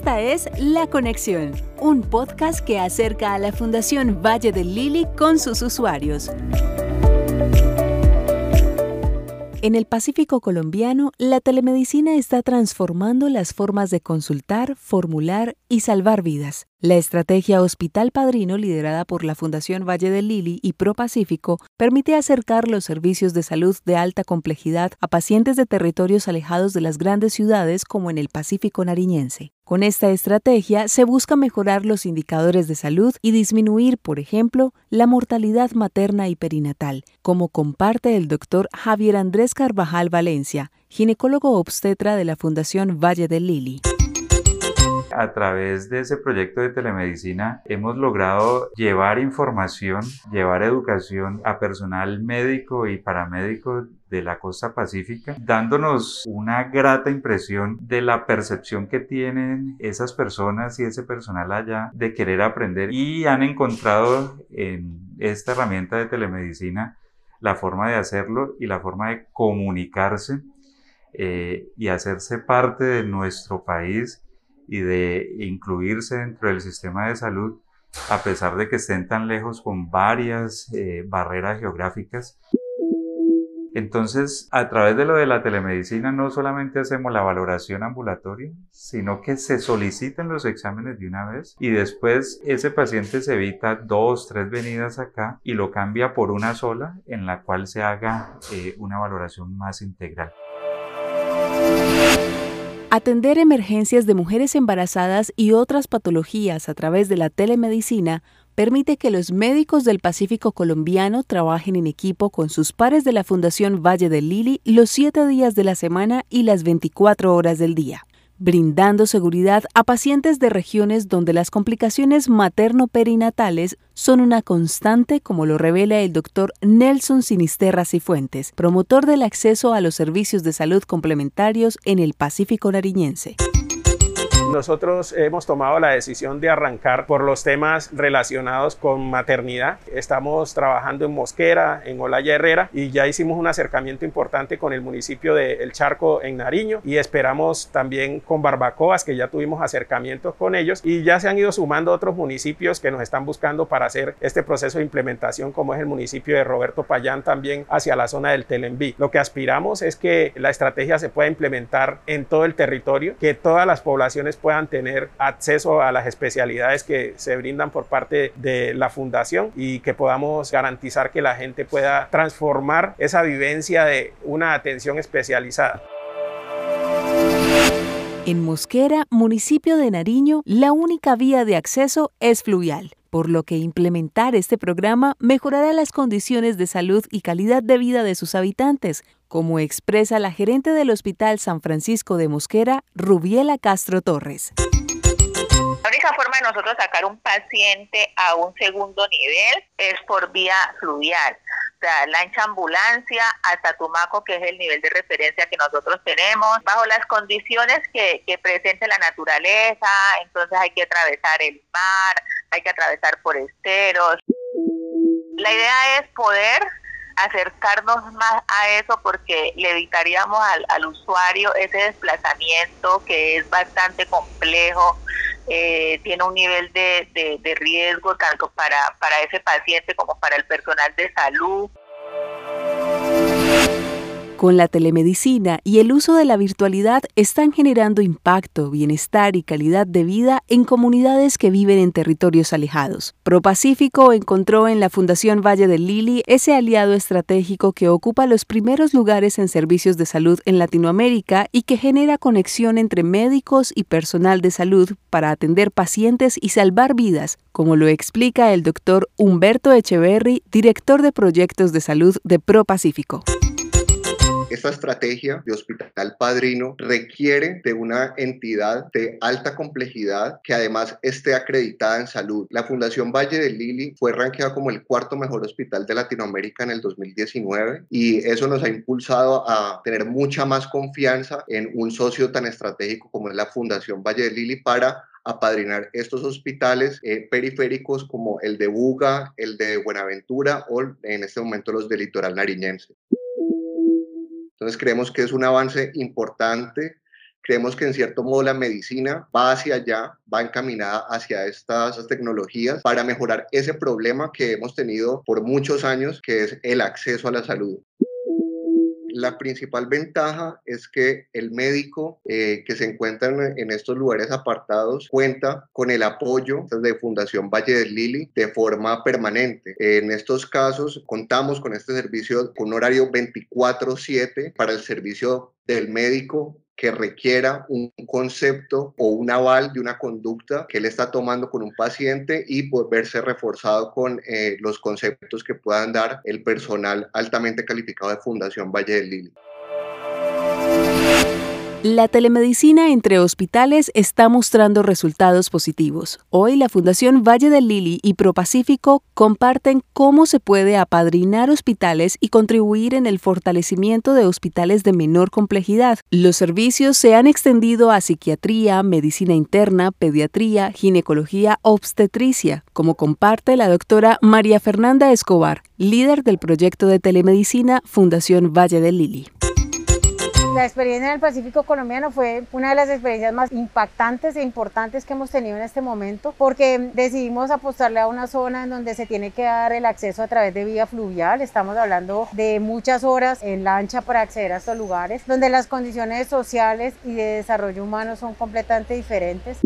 Esta es La Conexión, un podcast que acerca a la Fundación Valle del Lili con sus usuarios. En el Pacífico colombiano, la telemedicina está transformando las formas de consultar, formular y salvar vidas. La estrategia Hospital Padrino, liderada por la Fundación Valle del Lili y Pro Pacífico, permite acercar los servicios de salud de alta complejidad a pacientes de territorios alejados de las grandes ciudades como en el Pacífico nariñense. Con esta estrategia se busca mejorar los indicadores de salud y disminuir, por ejemplo, la mortalidad materna y perinatal, como comparte el doctor Javier Andrés Carvajal Valencia, ginecólogo obstetra de la Fundación Valle del Lili. A través de ese proyecto de telemedicina hemos logrado llevar información, llevar educación a personal médico y paramédico de la costa pacífica, dándonos una grata impresión de la percepción que tienen esas personas y ese personal allá de querer aprender. Y han encontrado en esta herramienta de telemedicina la forma de hacerlo y la forma de comunicarse eh, y hacerse parte de nuestro país y de incluirse dentro del sistema de salud a pesar de que estén tan lejos con varias eh, barreras geográficas. Entonces, a través de lo de la telemedicina no solamente hacemos la valoración ambulatoria, sino que se soliciten los exámenes de una vez y después ese paciente se evita dos, tres venidas acá y lo cambia por una sola en la cual se haga eh, una valoración más integral. Atender emergencias de mujeres embarazadas y otras patologías a través de la telemedicina permite que los médicos del Pacífico colombiano trabajen en equipo con sus pares de la Fundación Valle del Lili los siete días de la semana y las 24 horas del día brindando seguridad a pacientes de regiones donde las complicaciones materno-perinatales son una constante, como lo revela el doctor Nelson Sinisterra Cifuentes, promotor del acceso a los servicios de salud complementarios en el Pacífico nariñense. Nosotros hemos tomado la decisión de arrancar por los temas relacionados con maternidad. Estamos trabajando en Mosquera, en Olaya Herrera y ya hicimos un acercamiento importante con el municipio de El Charco en Nariño y esperamos también con Barbacoas que ya tuvimos acercamientos con ellos y ya se han ido sumando otros municipios que nos están buscando para hacer este proceso de implementación como es el municipio de Roberto Payán también hacia la zona del Telenví. Lo que aspiramos es que la estrategia se pueda implementar en todo el territorio, que todas las poblaciones puedan tener acceso a las especialidades que se brindan por parte de la fundación y que podamos garantizar que la gente pueda transformar esa vivencia de una atención especializada. En Mosquera, municipio de Nariño, la única vía de acceso es fluvial, por lo que implementar este programa mejorará las condiciones de salud y calidad de vida de sus habitantes, como expresa la gerente del Hospital San Francisco de Mosquera, Rubiela Castro Torres. La única forma de nosotros sacar un paciente a un segundo nivel es por vía fluvial. O sea, lancha ambulancia hasta Tumaco, que es el nivel de referencia que nosotros tenemos, bajo las condiciones que, que presente la naturaleza, entonces hay que atravesar el mar, hay que atravesar por esteros. La idea es poder acercarnos más a eso porque le evitaríamos al, usuario ese desplazamiento que es bastante complejo, eh, tiene un nivel de, de riesgo tanto para, para ese paciente como para el personal de salud. Con la telemedicina y el uso de la virtualidad están generando impacto, bienestar y calidad de vida en comunidades que viven en territorios alejados. ProPacífico encontró en la Fundación Valle del Lili ese aliado estratégico que ocupa los primeros lugares en servicios de salud en Latinoamérica y que genera conexión entre médicos y personal de salud para atender pacientes y salvar vidas, como lo explica el doctor Humberto Echeverry, director de proyectos de salud de ProPacífico. Esta estrategia de hospital padrino requiere de una entidad de alta complejidad que además esté acreditada en salud. La Fundación Valle del Lili fue ranqueada como el cuarto mejor hospital de Latinoamérica en el 2019 y eso nos ha impulsado a tener mucha más confianza en un socio tan estratégico como es la Fundación Valle del Lili para apadrinar estos hospitales eh, periféricos como el de Buga, el de Buenaventura o en este momento los del litoral nariñense. Entonces creemos que es un avance importante, Creemos que en cierto modo la medicina va hacia allá, va encaminada hacia estas tecnologías para mejorar ese problema que hemos tenido por muchos años, que es el acceso a la salud. La principal ventaja es que el médico eh, que se encuentra en, estos lugares apartados cuenta con el apoyo de Fundación Valle del Lili de forma permanente. En estos casos contamos con este servicio con un horario 24/7 para el servicio del médico que requiera un concepto o un aval de una conducta que él está tomando con un paciente y verse reforzado con eh, los conceptos que puedan dar el personal altamente calificado de Fundación Valle del Lili. La telemedicina entre hospitales está mostrando resultados positivos. Hoy la Fundación Valle del Lili y ProPacífico comparten cómo se puede apadrinar hospitales y contribuir en el fortalecimiento de hospitales de menor complejidad. Los servicios se han extendido a psiquiatría, medicina interna, pediatría, ginecología, obstetricia, como comparte la doctora María Fernanda Escobar, líder del proyecto de telemedicina Fundación Valle del Lili. La experiencia en el Pacífico colombiano fue una de las experiencias más impactantes e importantes que hemos tenido en este momento porque decidimos apostarle a una zona en donde se tiene que dar el acceso a través de vía fluvial. Estamos hablando de muchas horas en lancha para acceder a estos lugares, donde las condiciones sociales y de desarrollo humano son completamente diferentes.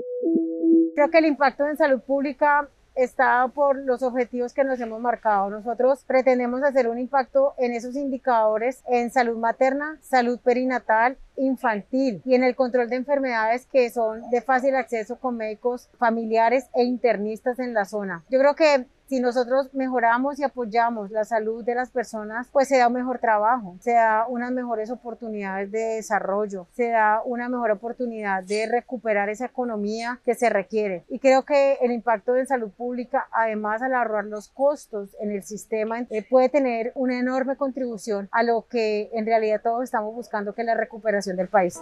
Creo que el impacto en salud pública está por los objetivos que nos hemos marcado. Nosotros pretendemos hacer un impacto en esos indicadores en salud materna, salud perinatal, infantil y en el control de enfermedades que son de fácil acceso con médicos familiares e internistas en la zona. Yo creo que si nosotros mejoramos y apoyamos la salud de las personas, pues se da un mejor trabajo, se da unas mejores oportunidades de desarrollo, se da una mejor oportunidad de recuperar esa economía que se requiere. Y creo que el impacto en salud pública, además al ahorrar los costos en el sistema, eh, puede tener una enorme contribución a lo que en realidad todos estamos buscando, que es la recuperación del país.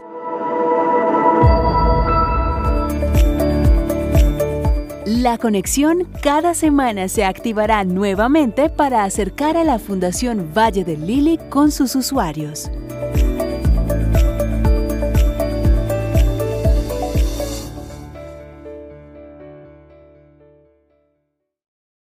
La conexión cada semana se activará nuevamente para acercar a la Fundación Valle del Lili con sus usuarios.